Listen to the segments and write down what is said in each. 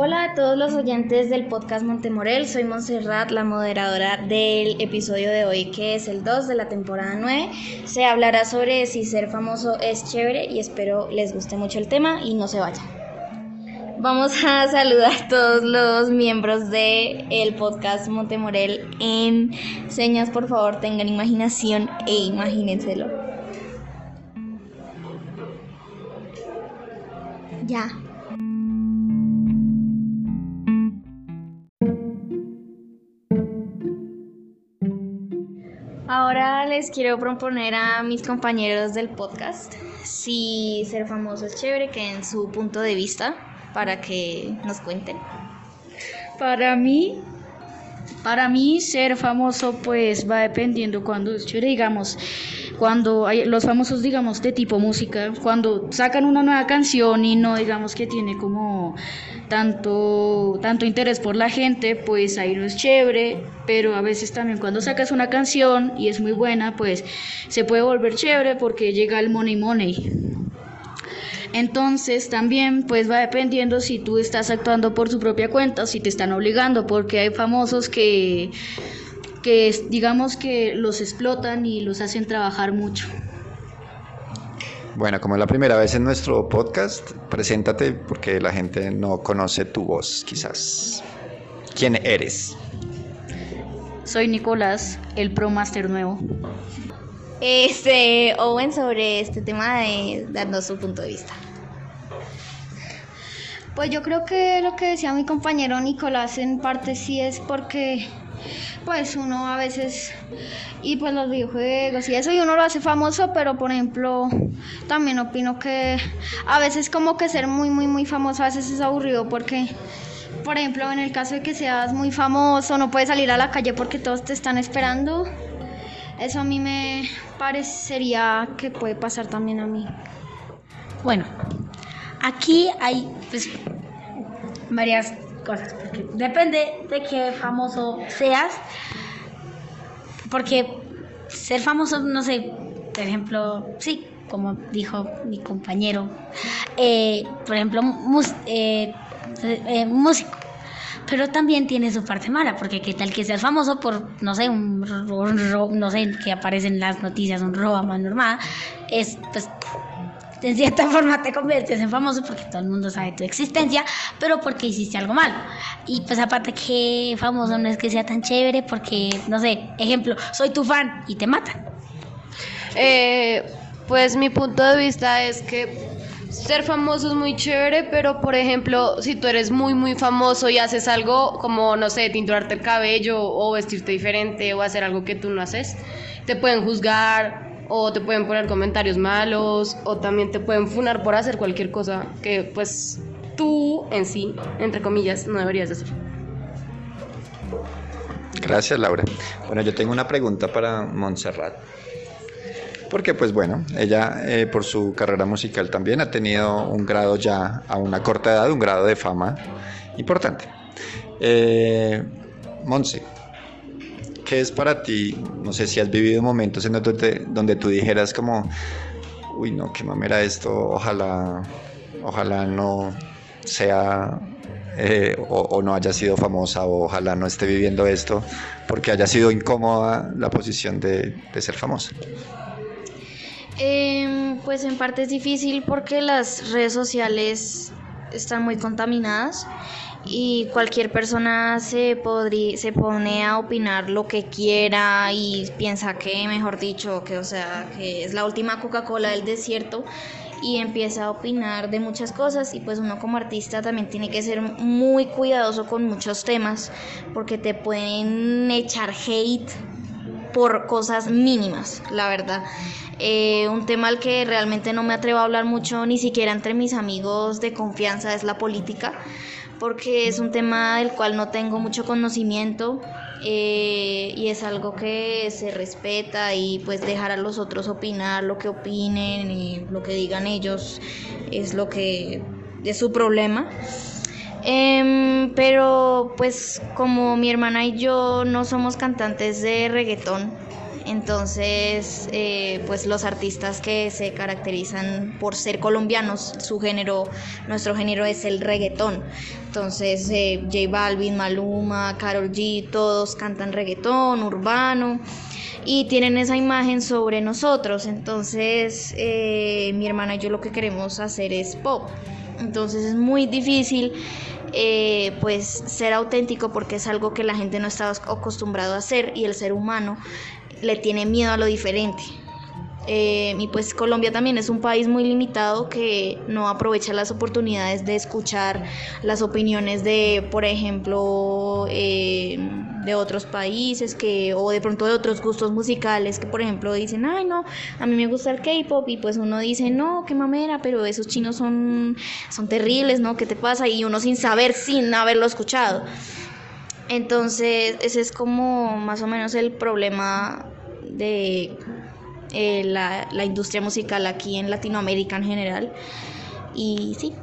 Hola a todos los oyentes del podcast Montemorel, soy Montserrat, la moderadora del episodio de hoy, que es el 2 de la temporada 9. Se hablará sobre si ser famoso es chévere y espero les guste mucho el tema y no se vayan. Vamos a saludar a todos los miembros del el podcast Montemorel en señas, por favor, tengan imaginación e imagínenselo. Ya. Ahora les quiero proponer a mis compañeros del podcast si ser famoso es chévere, que en su punto de vista, para que nos cuenten. Para mí, para mí ser famoso pues va dependiendo cuando digamos, cuando hay los famosos, digamos, de tipo música, cuando sacan una nueva canción y no digamos que tiene como tanto, tanto interés por la gente, pues ahí no es chévere, pero a veces también cuando sacas una canción y es muy buena, pues se puede volver chévere porque llega el money money. Entonces también pues va dependiendo si tú estás actuando por tu propia cuenta, si te están obligando, porque hay famosos que que digamos que los explotan y los hacen trabajar mucho. Bueno, como es la primera vez en nuestro podcast, preséntate porque la gente no conoce tu voz, quizás. ¿Quién eres? Soy Nicolás, el Pro Master nuevo. Este, Owen sobre este tema de dando su punto de vista. Pues yo creo que lo que decía mi compañero Nicolás en parte sí es porque pues uno a veces y pues los videojuegos y eso y uno lo hace famoso pero por ejemplo también opino que a veces como que ser muy muy muy famoso a veces es aburrido porque por ejemplo en el caso de que seas muy famoso no puedes salir a la calle porque todos te están esperando eso a mí me parecería que puede pasar también a mí bueno aquí hay pues varias cosas, porque depende de qué famoso seas, porque ser famoso, no sé, por ejemplo, sí, como dijo mi compañero, eh, por ejemplo, eh, eh, músico. Pero también tiene su parte mala, porque qué tal que seas famoso por, no sé, un, no sé, que aparece en las noticias, un robo a mano armada, es, pues, de cierta forma te conviertes en famoso porque todo el mundo sabe tu existencia, pero porque hiciste algo malo. Y pues aparte que famoso no es que sea tan chévere porque, no sé, ejemplo, soy tu fan y te matan. Eh, pues mi punto de vista es que ser famoso es muy chévere, pero por ejemplo, si tú eres muy, muy famoso y haces algo como, no sé, tinturarte el cabello o vestirte diferente o hacer algo que tú no haces, te pueden juzgar, o te pueden poner comentarios malos o también te pueden funar por hacer cualquier cosa que pues tú en sí, entre comillas, no deberías hacer. Gracias Laura. Bueno, yo tengo una pregunta para Montserrat. Porque pues bueno, ella eh, por su carrera musical también ha tenido un grado ya a una corta edad, un grado de fama importante. Eh, Monse, ¿qué es para ti? No sé si has vivido momentos en donde, donde tú dijeras como, uy, no, qué mamera esto, ojalá, ojalá no sea eh, o, no haya sido famosa o ojalá no esté viviendo esto porque haya sido incómoda la posición de, ser famosa. Em, pues en parte es difícil porque las redes sociales están muy contaminadas y cualquier persona se, se pone a opinar lo que quiera y piensa que, mejor dicho, que, o sea, que es la última Coca-Cola del desierto y empieza a opinar de muchas cosas y pues uno como artista también tiene que ser muy cuidadoso con muchos temas porque te pueden echar hate por cosas mínimas, la verdad. Eh, un tema al que realmente no me atrevo a hablar mucho, ni siquiera entre mis amigos de confianza, es la política porque es un tema del cual no tengo mucho conocimiento eh, y es algo que se respeta y pues dejar a los otros opinar lo que opinen y lo que digan ellos es lo que es su problema. Em, pero pues como mi hermana y yo no somos cantantes de reggaetón, Entonces, eh, pues los artistas que se caracterizan por ser colombianos, su género, nuestro género es el reggaetón. Entonces, eh, J Balvin, Maluma, Karol G, todos cantan reggaetón, urbano y tienen esa imagen sobre nosotros. Entonces, eh, mi hermana y yo lo que queremos hacer es pop. Entonces es muy difícil eh, pues ser auténtico porque es algo que la gente no está acostumbrado a hacer y el ser humano le tiene miedo a lo diferente. Eh, y pues Colombia también es un país muy limitado que no aprovecha las oportunidades de escuchar las opiniones de, por ejemplo, eh, de otros países que o de pronto de otros gustos musicales que, por ejemplo, dicen, ay no, a mí me gusta el K-pop y pues uno dice, no, qué mamera, pero esos chinos son, son terribles, ¿no? ¿Qué te pasa? Y uno sin saber, sin haberlo escuchado. Entonces, ese es como más o menos el problema de eh, la, la industria musical aquí en Latinoamérica en general. Y sí.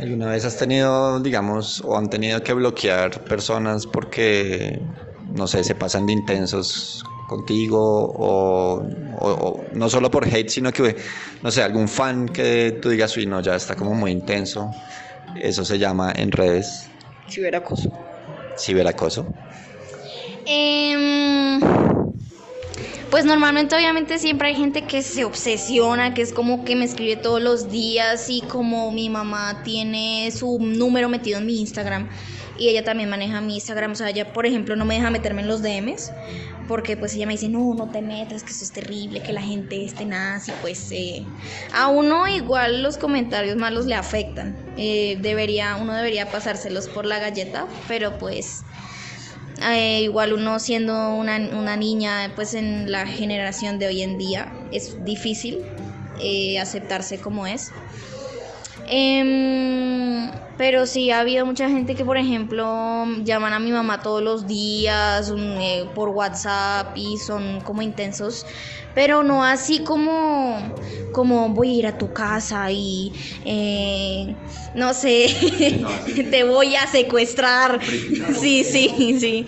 ¿Alguna vez has tenido, digamos, o han tenido que bloquear personas porque, no sé, se pasan de intensos contigo o, o- o no solo por hate, sino que, no sé, algún fan que tú digas, uy, no, ya está como muy intenso? Eso se llama en redes Ciberacoso. ciberacoso. Em, pues normalmente obviamente siempre hay gente que se obsesiona, que es como que me escribe todos los días y como mi mamá tiene su número metido en mi Instagram y ella también maneja mi Instagram, o sea, ella por ejemplo no me deja meterme en los DMs porque pues ella me dice, no, no te metas, que eso es terrible, que la gente esté nazi, pues eh, a uno igual los comentarios malos le afectan, Eh, debería, uno debería pasárselos por la galleta, pero pues... Eh, igual uno siendo una, una niña pues en la generación de hoy en día es difícil aceptarse como es. Em, pero sí ha habido mucha gente que por ejemplo llaman a mi mamá todos los días un, eh, por WhatsApp y son como intensos pero no así como como voy a ir a tu casa y eh, no sé te voy a secuestrar. Sí sí sí.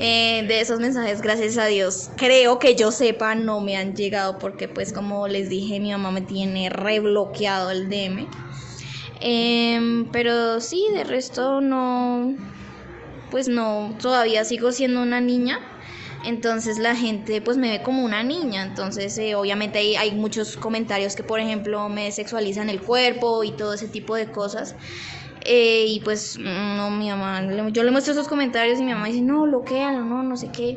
Eh, de esos mensajes gracias a Dios. Creo que yo sepa no me han llegado porque pues como les dije mi mamá me tiene rebloqueado el DM Em, pero sí, de resto no, pues no, todavía sigo siendo una niña. Entonces la gente pues me ve como una niña. Entonces eh, obviamente hay, muchos comentarios que por ejemplo me sexualizan el cuerpo y todo ese tipo de cosas. Eh, y pues no, mi mamá, yo le muestro esos comentarios y mi mamá dice, no, bloquealo, no, no sé qué.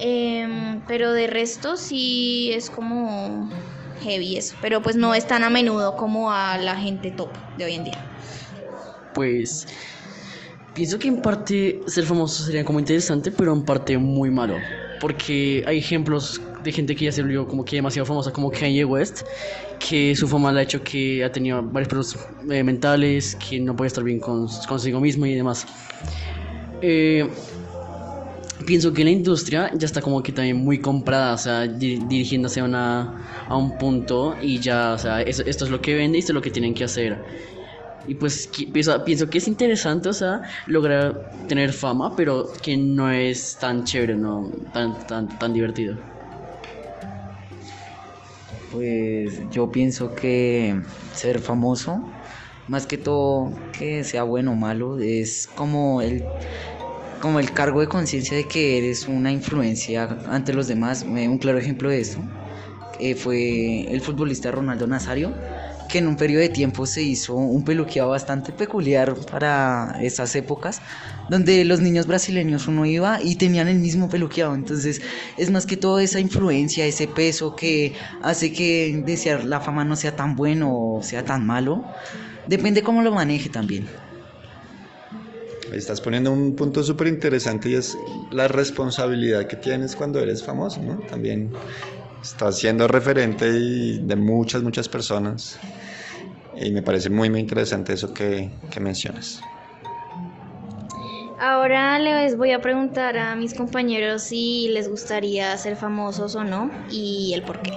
Em, pero de resto sí es como heavy eso. Pero pues no es tan a menudo como a la gente top de hoy en día. Pues pienso que en parte ser famoso sería como interesante, pero en parte muy malo. Porque hay ejemplos de gente que ya se volvió como que demasiado famosa, como Kanye West, que su fama le ha hecho que ha tenido varios problemas eh, mentales, que no puede estar bien con, consigo mismo y demás. Eh, pienso que la industria ya está como que también muy comprada, o sea, di- dirigiéndose a, una, a un punto y ya, o sea, esto es lo que vende y esto es lo que tienen que hacer. Y pues pienso, pienso que es interesante, o sea, lograr tener fama, pero que no es tan chévere, no tan, tan, tan divertido. Pues yo pienso que ser famoso, más que todo que sea bueno o malo, es como el, como el cargo de conciencia de que eres una influencia ante los demás. Eh, Un claro ejemplo de esto eh, fue el futbolista Ronaldo Nazario, que en un periodo de tiempo se hizo un peluqueado bastante peculiar para esas épocas, donde los niños brasileños uno iba y tenían el mismo peluqueado. Entonces es más que todo esa influencia, ese peso que hace que desear la fama no sea tan bueno o sea tan malo. Depende cómo lo maneje también. Estás poniendo un punto súper interesante y es la responsabilidad que tienes cuando eres famoso, ¿no? También estás siendo referente y de muchas, muchas personas. Y me parece muy, muy interesante eso que, que mencionas. Ahora les voy a preguntar a mis compañeros si les gustaría ser famosos o no y el por qué.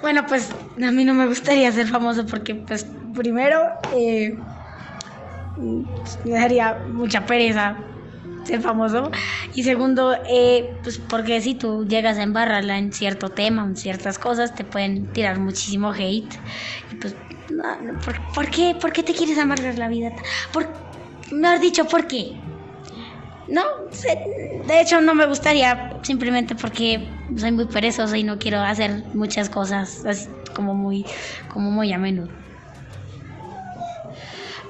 Bueno, pues a mí no me gustaría ser famoso porque, pues, primero, eh, me daría mucha pereza ser famoso. Y segundo, eh, pues porque si tú llegas a embarrarla en cierto tema, en ciertas cosas, te pueden tirar muchísimo hate. Y pues, no, ¿por, qué? ¿Por qué te quieres amargar la vida? ¿Por, has dicho, ¿por qué? No, de hecho no me gustaría simplemente porque soy muy perezosa y no quiero hacer muchas cosas así como muy, como muy a menudo.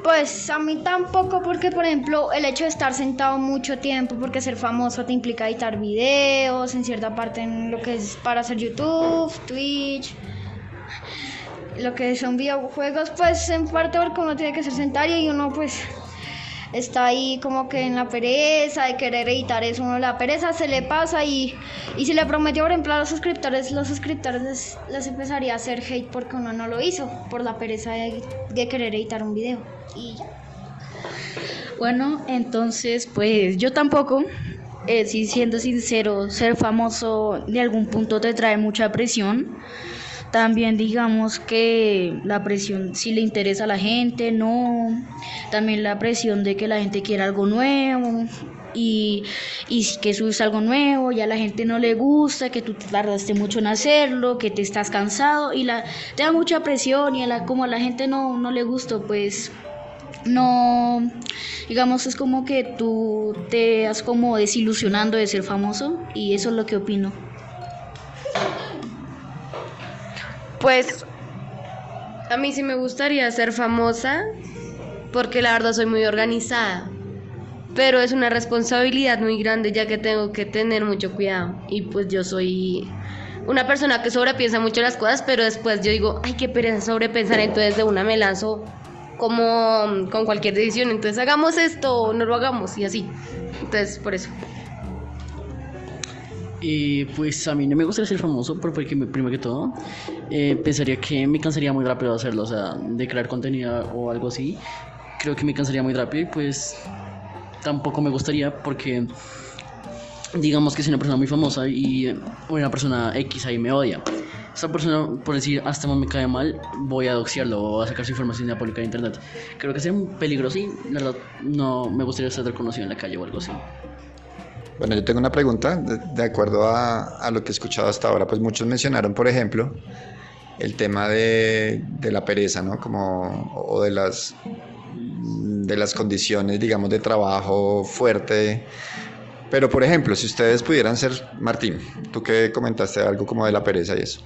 Pues a mí tampoco porque, por ejemplo, el hecho de estar sentado mucho tiempo, porque ser famoso te implica editar videos, en cierta parte en lo que es para hacer YouTube, Twitch, lo que son videojuegos, pues en parte porque uno tiene que ser sentario y uno pues está ahí como que en la pereza de querer editar eso, uno la pereza se le pasa y, y si le prometió por ejemplo a los suscriptores, los suscriptores les, les empezaría a hacer hate porque uno no lo hizo, por la pereza de, de querer editar un video y ya. Bueno, entonces, pues yo tampoco, eh, si siendo sincero, ser famoso de algún punto te trae mucha presión. También digamos que la presión si le interesa a la gente, no. También la presión de que la gente quiera algo nuevo y, y que subes algo nuevo, ya a la gente no le gusta, que tú te tardaste mucho en hacerlo, que te estás cansado y la, te da mucha presión y a la, como a la gente no, no le gustó, pues no, digamos, es como que tú te has como desilusionando de ser famoso y eso es lo que opino. Pues a mí sí me gustaría ser famosa porque la verdad soy muy organizada. Pero es una responsabilidad muy grande ya que tengo que tener mucho cuidado. Y pues yo soy una persona que sobrepiensa mucho las cosas, pero después yo digo, ay, qué pereza sobrepensar, entonces de una me lanzo como con cualquier decisión. Entonces hagamos esto o no lo hagamos y así. Entonces, por eso. Y pues a mí no me gustaría ser famoso, porque me- primero que todo, eh, pensaría que me cansaría muy rápido de hacerlo, o sea, de crear contenido o algo así. Creo que me cansaría muy rápido y pues tampoco me gustaría porque digamos que soy una persona muy famosa y eh, una persona X ahí me odia. Esta persona, por decir, hasta me cae mal, voy a doxiarlo o a sacar su información de la pública de internet. Creo que sería un peligro, sí. La verdad, no me gustaría ser reconocido en la calle o algo así. Bueno, yo tengo una pregunta, de, acuerdo a, lo que he escuchado hasta ahora, pues muchos mencionaron, por ejemplo, el tema de, de la pereza, ¿no? Como, o de las, de las condiciones, digamos, de trabajo fuerte. Pero, por ejemplo, si ustedes pudieran ser, Martín, tú que comentaste algo como de la pereza y eso,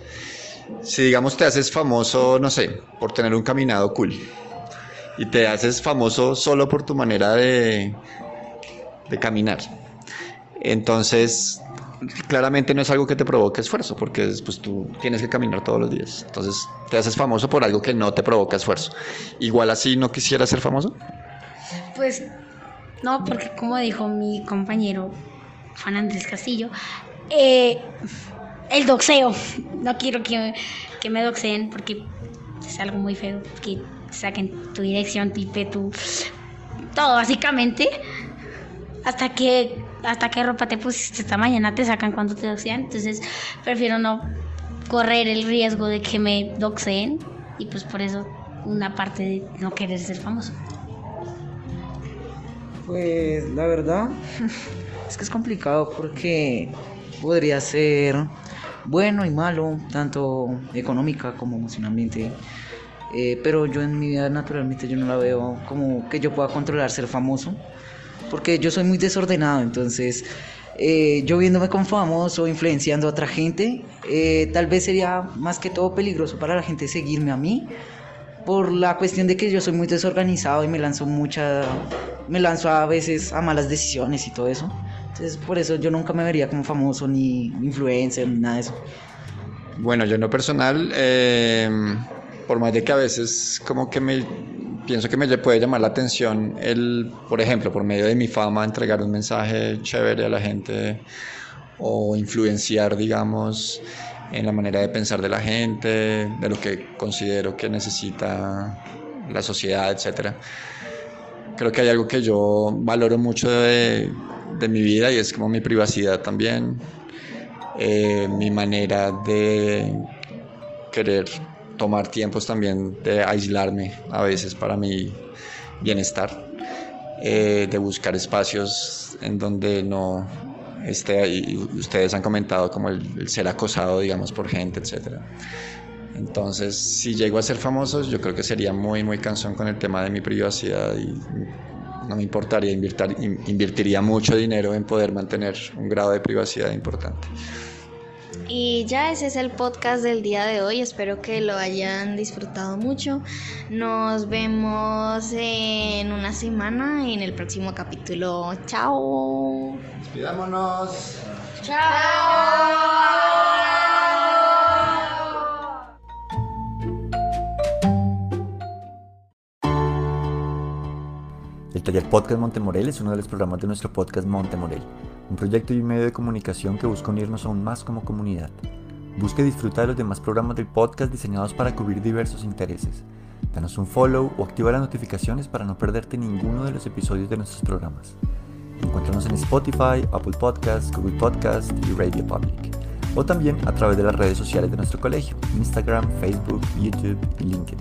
si digamos te haces famoso, no sé, por tener un caminado cool, y te haces famoso solo por tu manera de, de caminar, entonces, claramente no es algo que te provoque esfuerzo, porque pues, tú tienes que caminar todos los días. Entonces, te haces famoso por algo que no te provoca esfuerzo. Igual así no quisiera ser famoso. Pues no, porque como dijo mi compañero Juan Andrés Castillo, eh, el doxeo. No quiero que, que me doxeen porque es algo muy feo. Que saquen tu dirección, tipe tu. Todo, básicamente. Hasta que. Hasta qué ropa te pusiste esta mañana te sacan cuando te doxean. Entonces prefiero no correr el riesgo de que me doxeen. Y pues por eso una parte de no querer ser famoso. Pues la verdad es que es complicado porque podría ser bueno y malo, tanto económica como emocionalmente. Eh, pero yo en mi vida naturalmente yo no la veo como que yo pueda controlar ser famoso, porque yo soy muy desordenado, entonces eh, yo viéndome como famoso, influenciando a otra gente, eh, tal vez sería más que todo peligroso para la gente seguirme a mí, por la cuestión de que yo soy muy desorganizado y me lanzo mucha me lanzo a veces a malas decisiones y todo eso. Entonces por eso yo nunca me vería como famoso ni influencer ni nada de eso. Bueno, yo en lo personal, eh, por más de que a veces como que me pienso que me puede llamar la atención el, por ejemplo, por medio de mi fama, entregar un mensaje chévere a la gente o influenciar, digamos, en la manera de pensar de la gente, de lo que considero que necesita la sociedad, etcétera. Creo que hay algo que yo valoro mucho de, de mi vida y es como mi privacidad también, eh, mi manera de querer tomar tiempos también de aislarme a veces para mi bienestar. eh, de buscar espacios en donde no esté, y ustedes han comentado como el, el ser acosado, digamos, por gente, etcétera. Entonces, si llego a ser famoso, yo creo que sería muy, muy cansón con el tema de mi privacidad y no me importaría, invertir, invertiría mucho dinero en poder mantener un grado de privacidad importante. Y ya ese es el podcast del día de hoy. Espero que lo hayan disfrutado mucho. Nos vemos en una semana en el próximo capítulo. Chao. Despidámonos. El taller Podcast Montemorel es uno de los programas de nuestro podcast Montemorel, un proyecto y un medio de comunicación que busca unirnos aún más como comunidad. Busque disfrutar de los demás programas del podcast diseñados para cubrir diversos intereses. Danos un follow o activa las notificaciones para no perderte ninguno de los episodios de nuestros programas. Encuéntranos en Spotify, Apple Podcasts, Google Podcasts y Radio Public. O también a través de las redes sociales de nuestro colegio, Instagram, Facebook, YouTube y LinkedIn.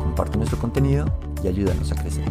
Comparte nuestro contenido y ayúdanos a crecer.